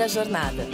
primeira jornada.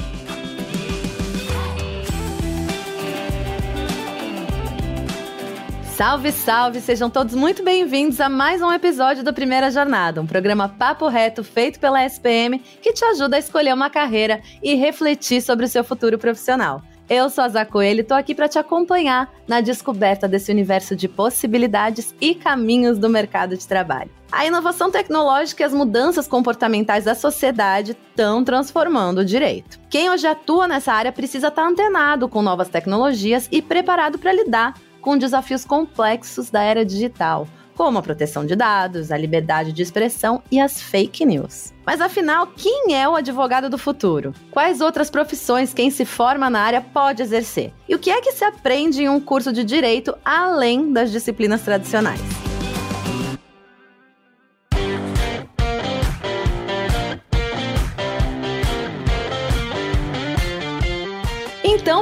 Salve, salve! Sejam todos muito bem-vindos a mais um episódio do Primeira Jornada, um programa papo reto feito pela SPM que te ajuda a escolher uma carreira e refletir sobre o seu futuro profissional. Eu sou a Zá Coelho e tô aqui para te acompanhar na descoberta desse universo de possibilidades e caminhos do mercado de trabalho. A inovação tecnológica e as mudanças comportamentais da sociedade estão transformando o direito. Quem hoje atua nessa área precisa estar tá antenado com novas tecnologias e preparado para lidar com desafios complexos da era digital, como a proteção de dados, a liberdade de expressão e as fake news. Mas afinal, quem é o advogado do futuro? Quais outras profissões quem se forma na área pode exercer? E o que é que se aprende em um curso de direito além das disciplinas tradicionais?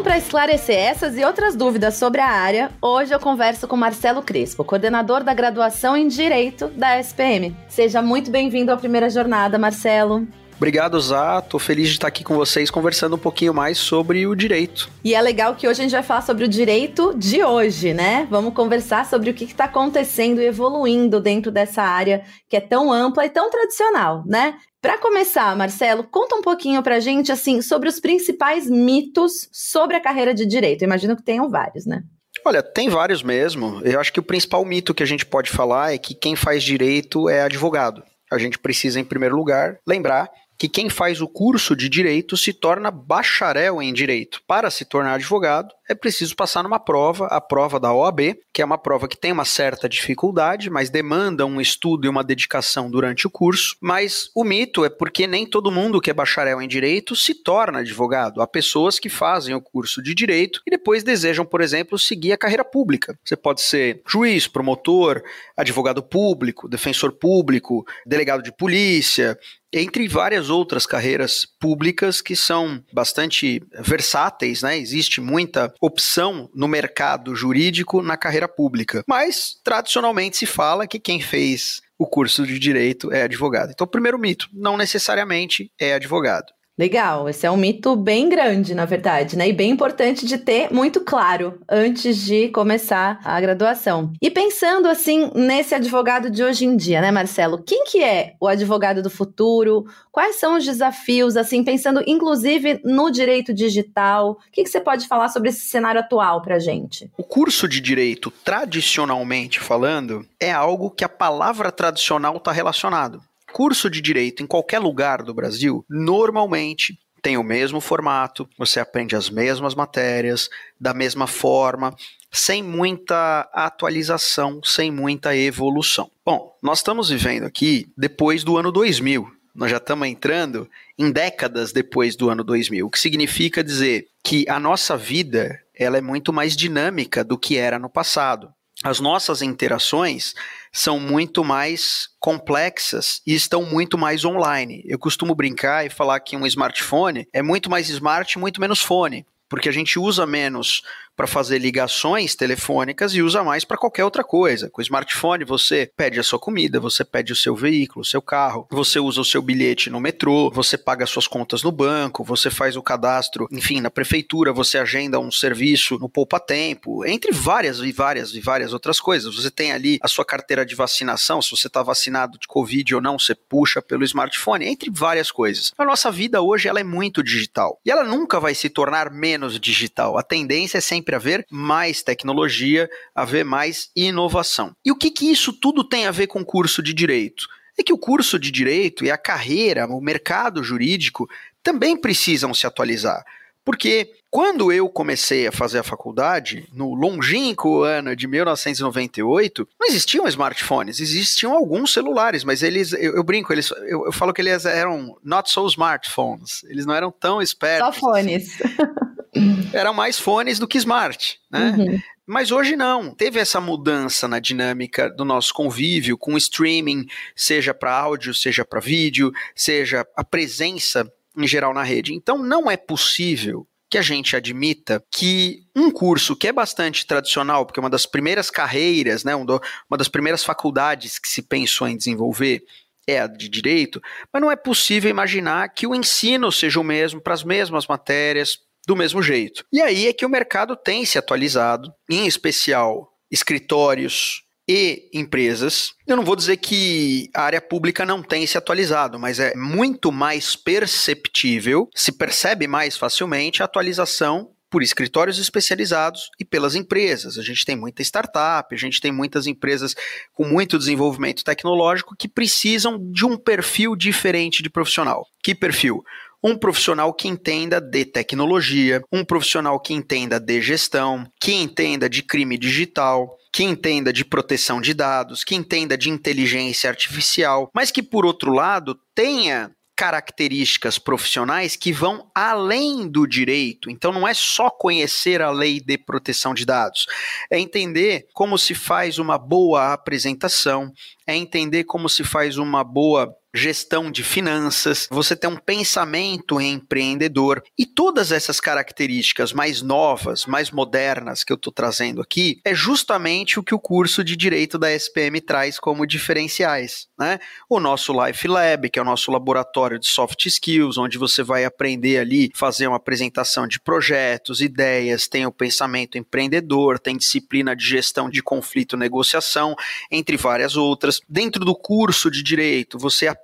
Para esclarecer essas e outras dúvidas sobre a área, hoje eu converso com Marcelo Crespo, coordenador da graduação em Direito da SPM. Seja muito bem-vindo à primeira jornada, Marcelo. Obrigado, Zá. Tô feliz de estar aqui com vocês conversando um pouquinho mais sobre o direito. E é legal que hoje a gente vai falar sobre o direito de hoje, né? Vamos conversar sobre o que está acontecendo e evoluindo dentro dessa área que é tão ampla e tão tradicional, né? Para começar, Marcelo, conta um pouquinho pra gente assim sobre os principais mitos sobre a carreira de direito. Eu imagino que tenham vários, né? Olha, tem vários mesmo. Eu acho que o principal mito que a gente pode falar é que quem faz direito é advogado. A gente precisa, em primeiro lugar, lembrar que quem faz o curso de direito se torna bacharel em direito. Para se tornar advogado, é preciso passar numa prova, a prova da OAB, que é uma prova que tem uma certa dificuldade, mas demanda um estudo e uma dedicação durante o curso. Mas o mito é porque nem todo mundo que é bacharel em direito se torna advogado. Há pessoas que fazem o curso de direito e depois desejam, por exemplo, seguir a carreira pública. Você pode ser juiz, promotor, advogado público, defensor público, delegado de polícia, entre várias outras carreiras públicas que são bastante versáteis, né? Existe muita opção no mercado jurídico na carreira pública. Mas, tradicionalmente, se fala que quem fez o curso de direito é advogado. Então, primeiro mito, não necessariamente é advogado. Legal, esse é um mito bem grande, na verdade, né? E bem importante de ter muito claro antes de começar a graduação. E pensando assim nesse advogado de hoje em dia, né, Marcelo? Quem que é o advogado do futuro? Quais são os desafios, assim, pensando inclusive no direito digital? O que, que você pode falar sobre esse cenário atual pra gente? O curso de direito, tradicionalmente falando, é algo que a palavra tradicional está relacionado curso de direito em qualquer lugar do Brasil, normalmente tem o mesmo formato, você aprende as mesmas matérias, da mesma forma, sem muita atualização, sem muita evolução. Bom, nós estamos vivendo aqui depois do ano 2000. Nós já estamos entrando em décadas depois do ano 2000, o que significa dizer que a nossa vida ela é muito mais dinâmica do que era no passado as nossas interações são muito mais complexas e estão muito mais online. Eu costumo brincar e falar que um smartphone é muito mais smart e muito menos fone, porque a gente usa menos para fazer ligações telefônicas e usa mais para qualquer outra coisa. Com o smartphone você pede a sua comida, você pede o seu veículo, o seu carro, você usa o seu bilhete no metrô, você paga suas contas no banco, você faz o cadastro, enfim, na prefeitura, você agenda um serviço no Poupa Tempo, entre várias e várias e várias outras coisas. Você tem ali a sua carteira de vacinação, se você está vacinado de Covid ou não, você puxa pelo smartphone, entre várias coisas. A nossa vida hoje ela é muito digital e ela nunca vai se tornar menos digital. A tendência é sempre sempre haver mais tecnologia, haver mais inovação. E o que, que isso tudo tem a ver com o curso de direito? É que o curso de direito e a carreira, o mercado jurídico também precisam se atualizar. Porque quando eu comecei a fazer a faculdade, no longínquo ano de 1998, não existiam smartphones, existiam alguns celulares, mas eles, eu, eu brinco, eles, eu, eu, falo que eles eram not so smartphones, eles não eram tão espertos. Só fones. Assim. eram mais fones do que smart, né? Uhum. Mas hoje não. Teve essa mudança na dinâmica do nosso convívio com streaming, seja para áudio, seja para vídeo, seja a presença em geral na rede. Então não é possível que a gente admita que um curso que é bastante tradicional, porque é uma das primeiras carreiras, né, uma das primeiras faculdades que se pensou em desenvolver, é a de direito, mas não é possível imaginar que o ensino seja o mesmo para as mesmas matérias, do mesmo jeito. E aí é que o mercado tem se atualizado, em especial escritórios e empresas. Eu não vou dizer que a área pública não tem se atualizado, mas é muito mais perceptível, se percebe mais facilmente a atualização por escritórios especializados e pelas empresas. A gente tem muita startup, a gente tem muitas empresas com muito desenvolvimento tecnológico que precisam de um perfil diferente de profissional. Que perfil? Um profissional que entenda de tecnologia, um profissional que entenda de gestão, que entenda de crime digital, que entenda de proteção de dados, que entenda de inteligência artificial, mas que, por outro lado, tenha características profissionais que vão além do direito. Então não é só conhecer a lei de proteção de dados, é entender como se faz uma boa apresentação, é entender como se faz uma boa gestão de finanças, você tem um pensamento empreendedor e todas essas características mais novas, mais modernas que eu estou trazendo aqui, é justamente o que o curso de direito da SPM traz como diferenciais. Né? O nosso Life Lab, que é o nosso laboratório de soft skills, onde você vai aprender ali fazer uma apresentação de projetos, ideias, tem o pensamento empreendedor, tem disciplina de gestão de conflito, negociação, entre várias outras. Dentro do curso de direito, você aprende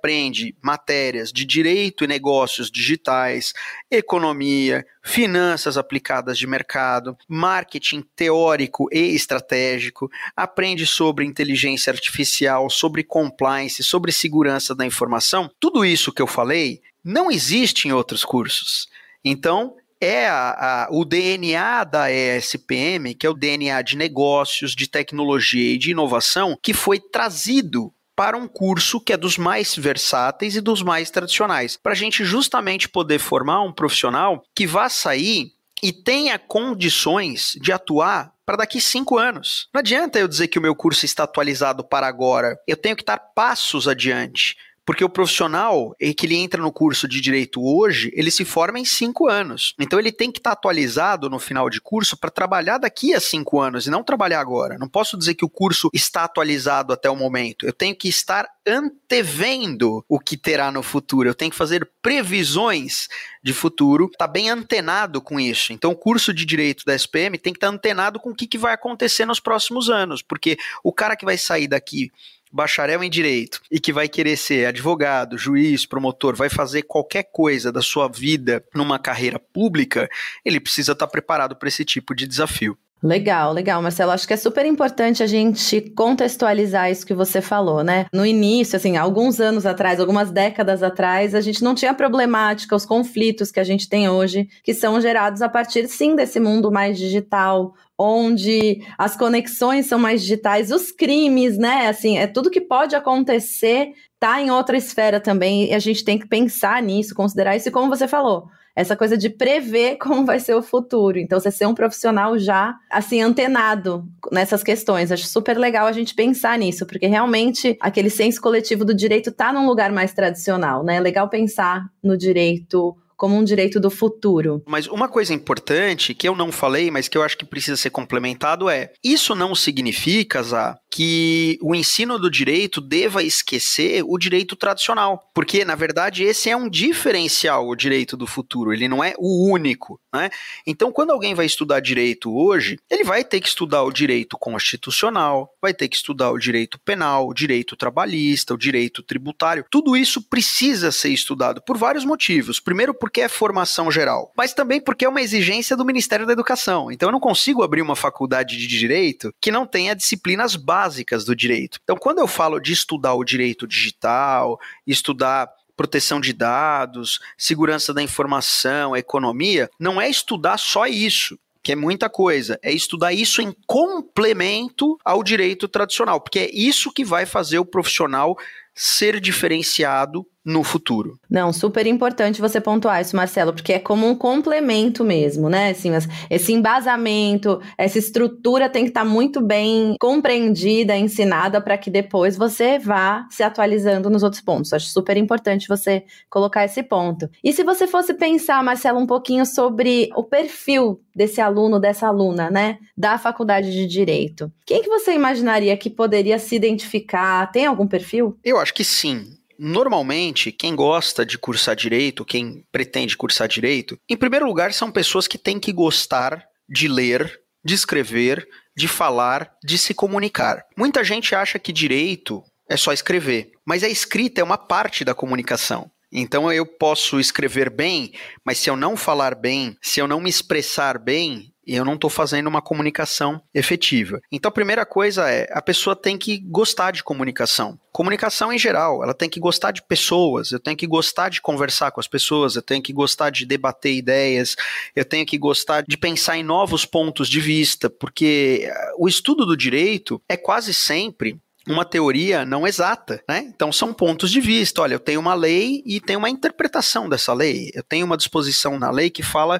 matérias de direito e negócios digitais, economia, finanças aplicadas de mercado, marketing teórico e estratégico, aprende sobre inteligência artificial, sobre compliance, sobre segurança da informação. Tudo isso que eu falei não existe em outros cursos. Então, é a, a, o DNA da ESPM, que é o DNA de negócios, de tecnologia e de inovação, que foi trazido para um curso que é dos mais versáteis e dos mais tradicionais, para a gente justamente poder formar um profissional que vá sair e tenha condições de atuar para daqui cinco anos. Não adianta eu dizer que o meu curso está atualizado para agora, eu tenho que estar passos adiante. Porque o profissional que ele entra no curso de direito hoje, ele se forma em cinco anos. Então ele tem que estar atualizado no final de curso para trabalhar daqui a cinco anos e não trabalhar agora. Não posso dizer que o curso está atualizado até o momento. Eu tenho que estar antevendo o que terá no futuro. Eu tenho que fazer previsões de futuro, tá bem antenado com isso. Então, o curso de direito da SPM tem que estar antenado com o que, que vai acontecer nos próximos anos, porque o cara que vai sair daqui bacharel em direito e que vai querer ser advogado, juiz, promotor, vai fazer qualquer coisa da sua vida numa carreira pública, ele precisa estar preparado para esse tipo de desafio. Legal, legal, Marcelo. Acho que é super importante a gente contextualizar isso que você falou, né? No início, assim, alguns anos atrás, algumas décadas atrás, a gente não tinha problemática, os conflitos que a gente tem hoje, que são gerados a partir, sim, desse mundo mais digital, onde as conexões são mais digitais, os crimes, né? Assim, é tudo que pode acontecer tá em outra esfera também, e a gente tem que pensar nisso, considerar isso, e como você falou, essa coisa de prever como vai ser o futuro. Então, você ser um profissional já, assim, antenado nessas questões. Acho super legal a gente pensar nisso, porque realmente aquele senso coletivo do direito está num lugar mais tradicional, né? É legal pensar no direito como um direito do futuro. Mas uma coisa importante que eu não falei, mas que eu acho que precisa ser complementado é: isso não significa, Zá, que o ensino do direito deva esquecer o direito tradicional. Porque, na verdade, esse é um diferencial, o direito do futuro, ele não é o único. Né? Então, quando alguém vai estudar direito hoje, ele vai ter que estudar o direito constitucional, vai ter que estudar o direito penal, o direito trabalhista, o direito tributário. Tudo isso precisa ser estudado por vários motivos. Primeiro, porque é formação geral, mas também porque é uma exigência do Ministério da Educação. Então, eu não consigo abrir uma faculdade de direito que não tenha disciplinas básicas do direito. Então, quando eu falo de estudar o direito digital, estudar proteção de dados, segurança da informação, economia, não é estudar só isso que é muita coisa, é estudar isso em complemento ao direito tradicional, porque é isso que vai fazer o profissional ser diferenciado no futuro. Não, super importante você pontuar isso, Marcelo, porque é como um complemento mesmo, né? Assim, esse embasamento, essa estrutura tem que estar muito bem compreendida, ensinada, para que depois você vá se atualizando nos outros pontos. Acho super importante você colocar esse ponto. E se você fosse pensar, Marcelo, um pouquinho sobre o perfil desse aluno, dessa aluna, né, da faculdade de Direito, quem que você imaginaria que poderia se identificar? Tem algum perfil? Eu acho que sim normalmente, quem gosta de cursar direito, quem pretende cursar direito, em primeiro lugar, são pessoas que têm que gostar de ler, de escrever, de falar, de se comunicar. Muita gente acha que direito é só escrever, mas a escrita é uma parte da comunicação. Então eu posso escrever bem, mas se eu não falar bem, se eu não me expressar bem, eu não estou fazendo uma comunicação efetiva. Então a primeira coisa é a pessoa tem que gostar de comunicação. Comunicação em geral, ela tem que gostar de pessoas, eu tenho que gostar de conversar com as pessoas, eu tenho que gostar de debater ideias, eu tenho que gostar de pensar em novos pontos de vista, porque eh, o estudo do direito é quase sempre uma teoria não exata, né? Então são pontos de vista. Olha, eu tenho uma lei e tenho uma interpretação dessa lei. Eu tenho uma disposição na lei que fala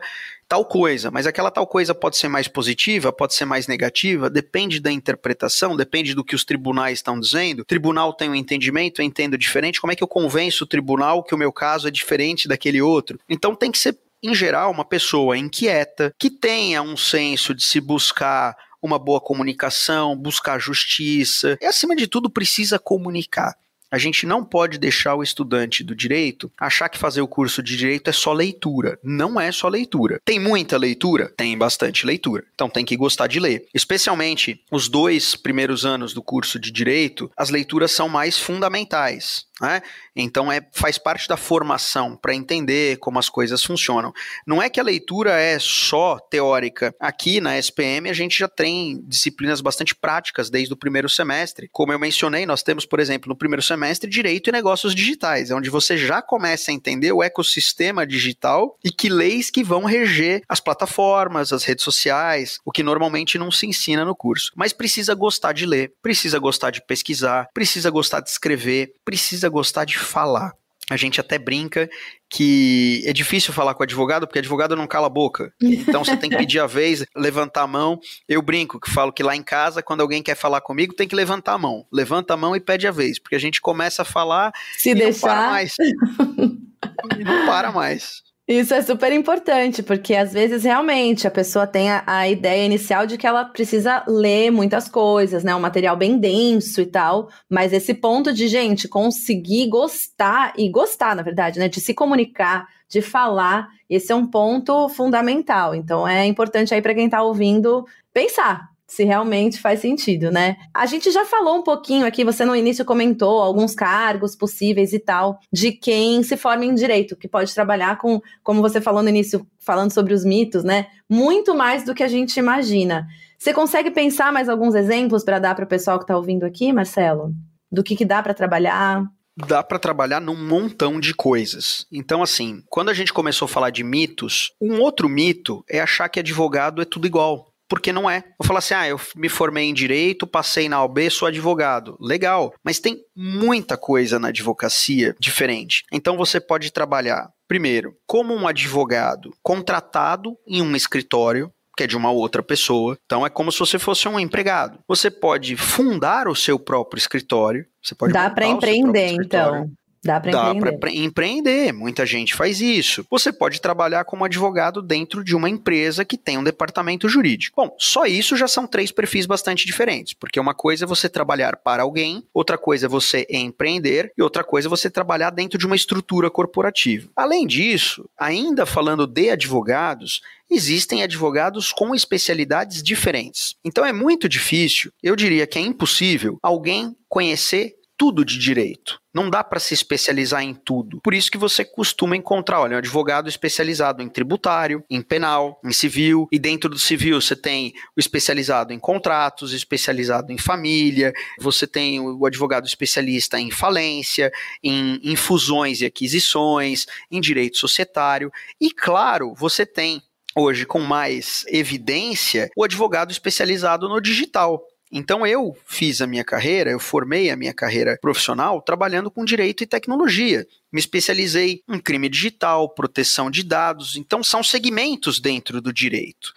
tal coisa, mas aquela tal coisa pode ser mais positiva, pode ser mais negativa, depende da interpretação, depende do que os tribunais estão dizendo. O tribunal tem um entendimento, eu entendo diferente. Como é que eu convenço o tribunal que o meu caso é diferente daquele outro? Então tem que ser, em geral, uma pessoa inquieta, que tenha um senso de se buscar uma boa comunicação, buscar justiça e, acima de tudo, precisa comunicar. A gente não pode deixar o estudante do direito achar que fazer o curso de direito é só leitura. Não é só leitura. Tem muita leitura? Tem bastante leitura. Então tem que gostar de ler. Especialmente os dois primeiros anos do curso de direito, as leituras são mais fundamentais. Né? Então é, faz parte da formação para entender como as coisas funcionam. Não é que a leitura é só teórica. Aqui na SPM a gente já tem disciplinas bastante práticas desde o primeiro semestre. Como eu mencionei, nós temos, por exemplo, no primeiro semestre Direito e Negócios Digitais, onde você já começa a entender o ecossistema digital e que leis que vão reger as plataformas, as redes sociais, o que normalmente não se ensina no curso. Mas precisa gostar de ler, precisa gostar de pesquisar, precisa gostar de escrever, precisa gostar de falar. A gente até brinca que é difícil falar com advogado, porque advogado não cala a boca. Então você tem que pedir a vez, levantar a mão. Eu brinco que falo que lá em casa, quando alguém quer falar comigo, tem que levantar a mão. Levanta a mão e pede a vez, porque a gente começa a falar Se e deixar... não para mais. e não para mais. Isso é super importante, porque às vezes realmente a pessoa tem a, a, ideia inicial de que ela precisa ler muitas coisas, né? Um material bem denso e tal. Mas esse ponto de, gente, conseguir gostar, e gostar, na verdade, né? De se comunicar, de falar, esse é um ponto fundamental. Então é importante aí para quem está ouvindo pensar se realmente faz sentido, né? A gente já falou um pouquinho aqui, você no início comentou alguns cargos possíveis e tal, de quem se forma em direito, que pode trabalhar com, como você falou no início, falando sobre os mitos, né? Muito mais do que a gente imagina. Você consegue pensar mais alguns exemplos para dar para o pessoal que está ouvindo aqui, Marcelo? Do que, que dá para trabalhar? dá para trabalhar num montão de coisas. Então, assim, quando a gente começou a falar de mitos, um outro mito é achar que advogado é tudo igual porque não é. Vou falar assim: ah, eu me formei em direito, passei na OB, sou advogado. Legal, mas tem muita coisa na advocacia diferente. Então você pode trabalhar, primeiro, como um advogado contratado em um escritório que é de uma outra pessoa. Então é como se você fosse um empregado. Você pode fundar o seu próprio escritório. Você pode Dá para empreender, então. Dá para empreender. Dá empreender, muita gente faz isso. Você pode trabalhar como advogado dentro de uma empresa que tem um departamento jurídico. Bom, só isso já são três perfis bastante diferentes, porque uma coisa é você trabalhar para alguém, outra coisa é você empreender e outra coisa é você trabalhar dentro de uma estrutura corporativa. Além disso, ainda falando de advogados, existem advogados com especialidades diferentes. Então é muito difícil, eu diria que é impossível, alguém conhecer tudo de direito. Não dá para se especializar em tudo. Por isso que você costuma encontrar, olha, um advogado especializado em tributário, em penal, em civil, e dentro do civil você tem o especializado em contratos, especializado em família, você tem o advogado especialista em falência, em, em fusões e aquisições, em direito societário, e claro, você tem hoje com mais evidência o advogado especializado no digital. Então eu fiz a minha carreira, eu formei a minha carreira profissional trabalhando com direito e tecnologia. Me especializei em crime digital, proteção de dados, então são segmentos dentro do direito.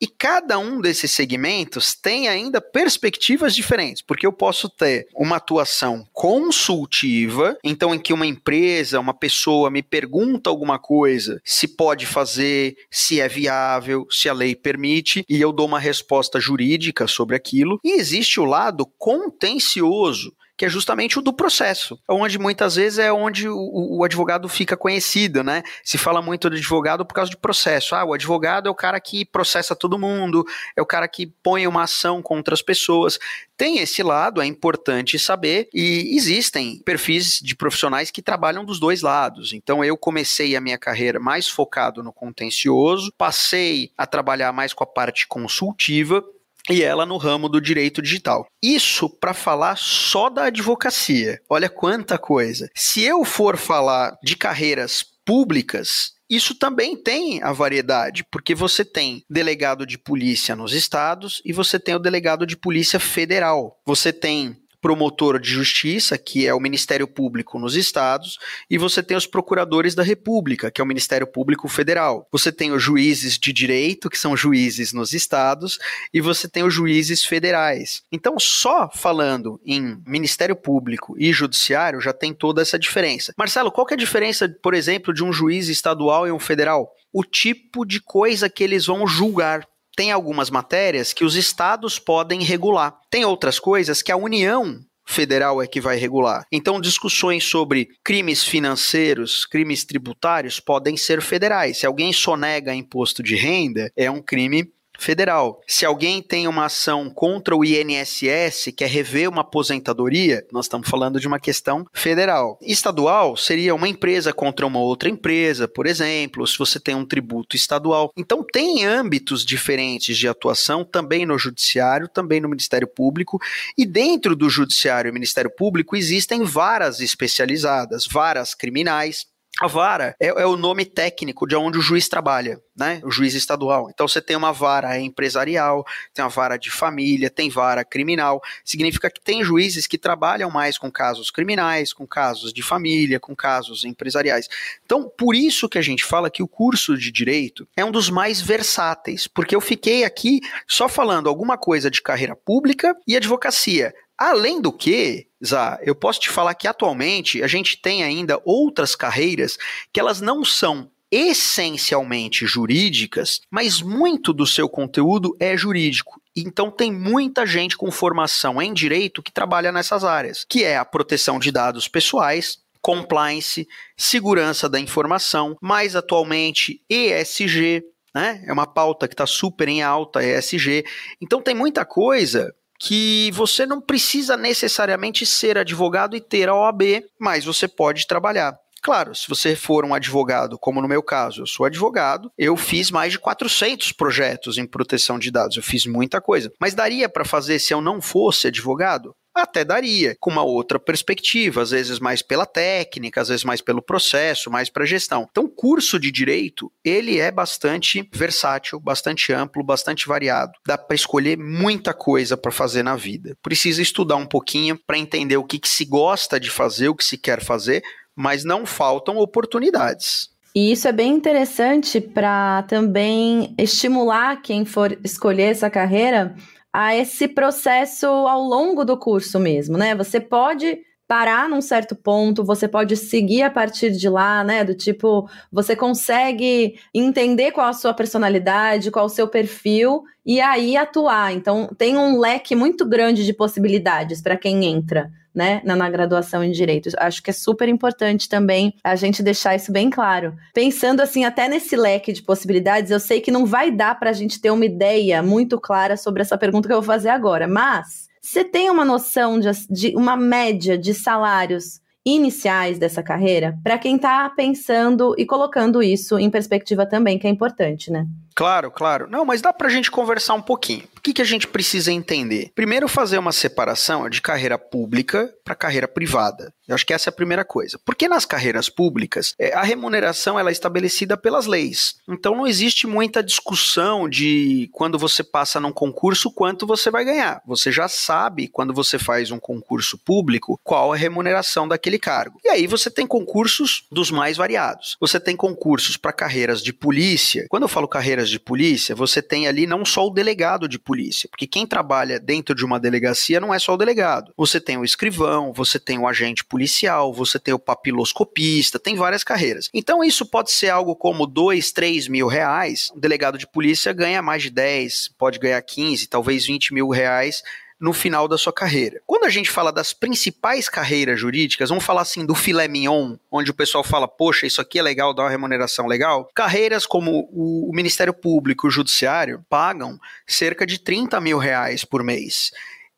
E cada um desses segmentos tem ainda perspectivas diferentes, porque eu posso ter uma atuação consultiva, então em que uma empresa, uma pessoa me pergunta alguma coisa, se pode fazer, se é viável, se a lei permite, e eu dou uma resposta jurídica sobre aquilo. E existe o lado contencioso, que é justamente o do processo, onde muitas vezes é onde o, o, advogado fica conhecido, né? Se fala muito do advogado por causa de processo. Ah, o advogado é o cara que processa todo mundo, é o cara que põe uma ação contra as pessoas. Tem esse lado, é importante saber, e existem perfis de profissionais que trabalham dos dois lados. Então eu comecei a minha carreira mais focado no contencioso, passei a trabalhar mais com a parte consultiva e ela no ramo do direito digital. Isso para falar só da advocacia. Olha quanta coisa. Se eu for falar de carreiras públicas, isso também tem a variedade, porque você tem delegado de polícia nos estados e você tem o delegado de polícia federal. Você tem promotor de justiça, que é o Ministério Público nos estados, e você tem os procuradores da República, que é o Ministério Público Federal. Você tem os juízes de direito, que são juízes nos estados, e você tem os juízes federais. Então, só falando em Ministério Público e Judiciário já tem toda essa diferença. Marcelo, qual é a diferença, por exemplo, de um juiz estadual e um federal? O tipo de coisa que eles vão julgar tem algumas matérias que os estados podem regular. Tem outras coisas que a União federal é que vai regular. Então, discussões sobre crimes financeiros, crimes tributários podem ser federais. Se alguém sonega imposto de renda, é um crime federal. Se alguém tem uma ação contra o INSS, quer rever uma aposentadoria, nós estamos falando de uma questão federal. Estadual seria uma empresa contra uma outra empresa, por exemplo, se você tem um tributo estadual. Então tem âmbitos diferentes de atuação também no judiciário, também no Ministério Público, e dentro do judiciário e Ministério Público existem varas especializadas, varas criminais, a vara é, é, o nome técnico de onde o juiz trabalha, né? O juiz estadual. Então você tem uma vara empresarial, tem uma vara de família, tem vara criminal. Significa que tem juízes que trabalham mais com casos criminais, com casos de família, com casos empresariais. Então, por isso que a gente fala que o curso de direito é um dos mais versáteis, porque eu fiquei aqui só falando alguma coisa de carreira pública e advocacia. Além do que, Zá, eu posso te falar que atualmente a gente tem ainda outras carreiras que elas não são essencialmente jurídicas, mas muito do seu conteúdo é jurídico. Então tem muita gente com formação em direito que trabalha nessas áreas, que é a proteção de dados pessoais, compliance, segurança da informação, mais atualmente ESG, né? É uma pauta que está super em alta, ESG. Então tem muita coisa que você não precisa necessariamente ser advogado e ter a OAB, mas você pode trabalhar. Claro, se você for um advogado, como no meu caso, eu sou advogado, eu fiz mais de 400 projetos em proteção de dados, eu fiz muita coisa. Mas daria para fazer se eu não fosse advogado? Até daria, com uma outra perspectiva, às vezes mais pela técnica, às vezes mais pelo processo, mais para gestão. Então, o curso de direito, ele é bastante versátil, bastante amplo, bastante variado. Dá para escolher muita coisa para fazer na vida. Precisa estudar um pouquinho para entender o que, que se gosta de fazer, o que se quer fazer, mas não faltam oportunidades. E isso é bem interessante para também estimular quem for escolher essa carreira a esse processo ao longo do curso mesmo, né? Você pode parar num certo ponto, você pode seguir a partir de lá, né? Do tipo, você consegue entender qual a sua personalidade, qual o seu perfil e aí atuar. Então, tem um leque muito grande de possibilidades para quem entra né, na, na graduação em direito. Acho que é super importante também a gente deixar isso bem claro. Pensando assim, até nesse leque de possibilidades, eu sei que não vai dar para a gente ter uma ideia muito clara sobre essa pergunta que eu vou fazer agora, mas você tem uma noção de, de uma média de salários iniciais dessa carreira para quem está pensando e colocando isso em perspectiva também, que é importante, né? Claro, claro. Não, mas dá para a gente conversar um pouquinho. Que, que a gente precisa entender? Primeiro, fazer uma separação de carreira pública para carreira privada. Eu acho que essa é a primeira coisa. Porque nas carreiras públicas, é, a remuneração ela é estabelecida pelas leis. Então não existe muita discussão de quando você passa num concurso quanto você vai ganhar. Você já sabe, quando você faz um concurso público, qual a remuneração daquele cargo. E aí você tem concursos dos mais variados. Você tem concursos para carreiras de polícia. Quando eu falo carreiras de polícia, você tem ali não só o delegado de polícia, porque quem trabalha dentro de uma delegacia não é só o delegado. Você tem o escrivão, você tem o agente policial, você tem o papiloscopista, tem várias carreiras. Então isso pode ser algo como 2, 3 mil reais. O delegado de polícia ganha mais de 10, pode ganhar 15, talvez 20 mil reais no final da sua carreira. Quando a gente fala das principais carreiras jurídicas, vamos falar assim do filé mignon, onde o pessoal fala, poxa, isso aqui é legal, dá uma remuneração legal. Carreiras como o Ministério Público, o Judiciário, pagam cerca de 30 mil reais por mês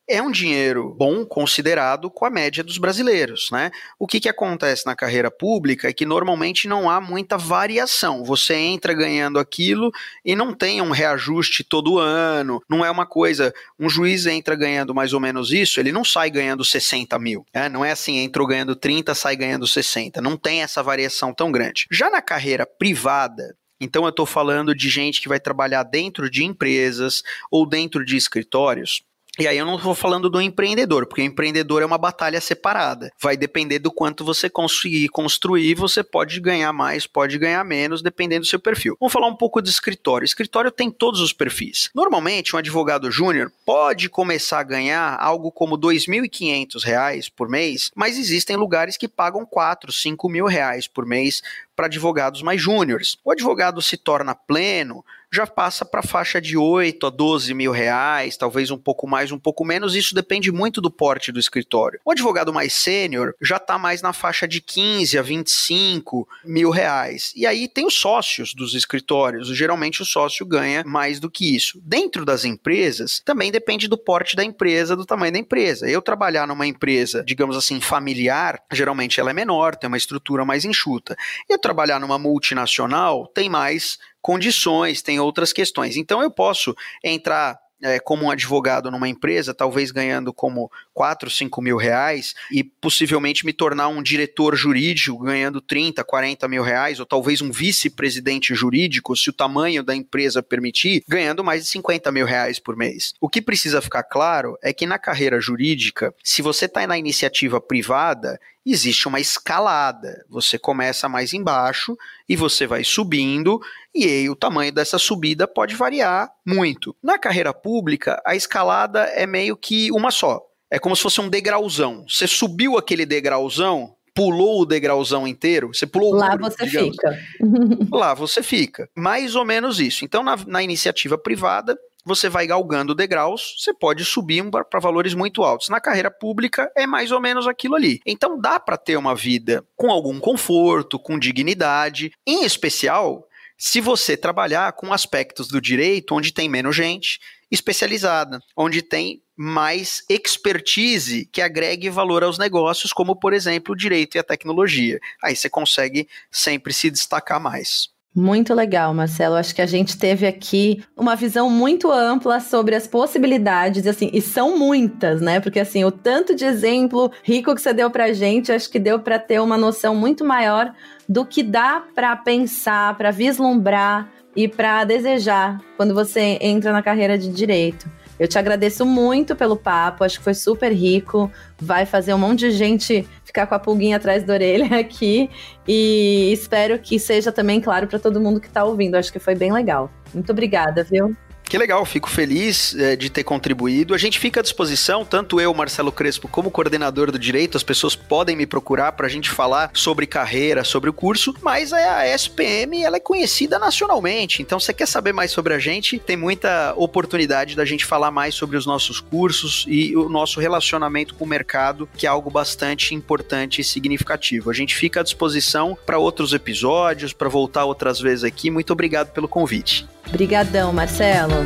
é um dinheiro bom considerado com a média dos brasileiros, né? O que, que acontece na carreira pública é que normalmente não há muita variação. Você entra ganhando aquilo e não tem um reajuste todo ano. Não é uma coisa. Um juiz entra ganhando mais ou menos isso, ele não sai ganhando 60 mil. Né? Não é assim, entrou ganhando 30, sai ganhando 60. Não tem essa variação tão grande. Já na carreira privada, então eu estou falando de gente que vai trabalhar dentro de empresas ou dentro de escritórios. E aí eu não estou falando do empreendedor, porque o empreendedor é uma batalha separada. Vai depender do quanto você conseguir construir, você pode ganhar mais, pode ganhar menos, dependendo do seu perfil. Vamos falar um pouco de escritório. Escritório tem todos os perfis. Normalmente, um advogado júnior pode começar a ganhar algo como R$ 2.500 por mês, mas existem lugares que pagam 4, 5 mil reais por mês para advogados mais júniores. O advogado se torna pleno, já passa para a faixa de 8 a 12 mil reais, talvez um pouco mais, um pouco menos, isso depende muito do porte do escritório. O advogado mais sênior já está mais na faixa de 15 a 25 mil reais. E aí tem os sócios dos escritórios, geralmente o sócio ganha mais do que isso. Dentro das empresas, também depende do porte da empresa, do tamanho da empresa. Eu trabalhar numa empresa, digamos assim, familiar, geralmente ela é menor, tem uma estrutura mais enxuta. Eu trabalhar numa multinacional tem mais condições, tem outras questões. Então eu posso entrar é, como um advogado numa empresa, talvez ganhando como 4, 5 mil reais, e possivelmente me tornar um diretor jurídico ganhando 30, 40 mil reais, ou talvez um vice-presidente jurídico, se o tamanho da empresa permitir, ganhando mais de 50 mil reais por mês. O que precisa ficar claro é que na carreira jurídica, se você está na iniciativa privada, existe uma escalada. Você começa mais embaixo e você vai subindo, e aí o tamanho dessa subida pode variar muito. Na carreira pública, a escalada é meio que uma só. É como se fosse um degrauzão. Você subiu aquele degrauzão, pulou o degrauzão inteiro, você pulou Lá o muro, você digamos. fica. Lá você fica. Mais ou menos isso. Então, na, na iniciativa privada, você vai galgando degraus, você pode subir para valores muito altos. Na carreira pública é mais ou menos aquilo ali. Então dá para ter uma vida com algum conforto, com dignidade, em especial se você trabalhar com aspectos do direito onde tem menos gente especializada, onde tem mais expertise que agregue valor aos negócios, como por exemplo o direito e a tecnologia. Aí você consegue sempre se destacar mais. Muito legal, Marcelo. Acho que a gente teve aqui uma visão muito ampla sobre as possibilidades, assim, e são muitas, né? Porque assim, o tanto de exemplo rico que você deu pra gente, acho que deu para ter uma noção muito maior do que dá para pensar, para vislumbrar e para desejar quando você entra na carreira de direito. Eu te agradeço muito pelo papo, acho que foi super rico. Vai fazer um monte de gente ficar com a pulguinha atrás da orelha aqui. E espero que seja também claro para todo mundo que está ouvindo. Acho que foi bem legal. Muito obrigada, viu? Que legal, fico feliz é, de ter contribuído. A gente fica à disposição, tanto eu, Marcelo Crespo, como coordenador do direito, as pessoas podem me procurar para a gente falar sobre carreira, sobre o curso, mas a SPM ela é conhecida nacionalmente, então você quer saber mais sobre a gente, tem muita oportunidade da gente falar mais sobre os nossos cursos e o nosso relacionamento com o mercado, que é algo bastante importante e significativo. A gente fica à disposição para outros episódios, para voltar outras vezes aqui. Muito obrigado pelo convite. Obrigadão, Marcelo.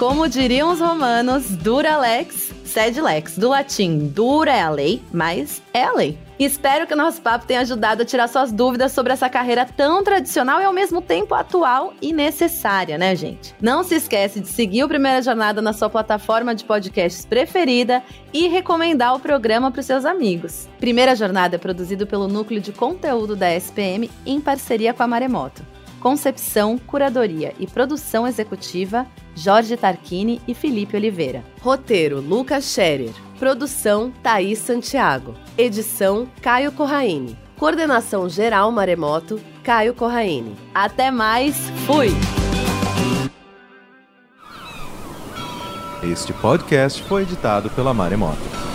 Como diriam os romanos, dura lex, sed lex. Do latim, dura é a lei, mas é a lei. Espero que o nosso papo tenha ajudado a tirar suas dúvidas sobre essa carreira tão tradicional e ao mesmo tempo atual e necessária, né, gente? Não se esquece de seguir o Primeira Jornada na sua plataforma de podcasts preferida e recomendar o programa para os seus amigos. Primeira Jornada é produzido pelo Núcleo de Conteúdo da SPM em parceria com a Maremoto. Concepção, curadoria e produção executiva, Jorge Tarquini e Felipe Oliveira. Roteiro, Lucas Scherer. Produção, Thaís Santiago. Edição, Caio Corraine. Coordenação geral Maremoto, Caio Corraine. Até mais, fui! Este podcast foi editado pela Maremoto.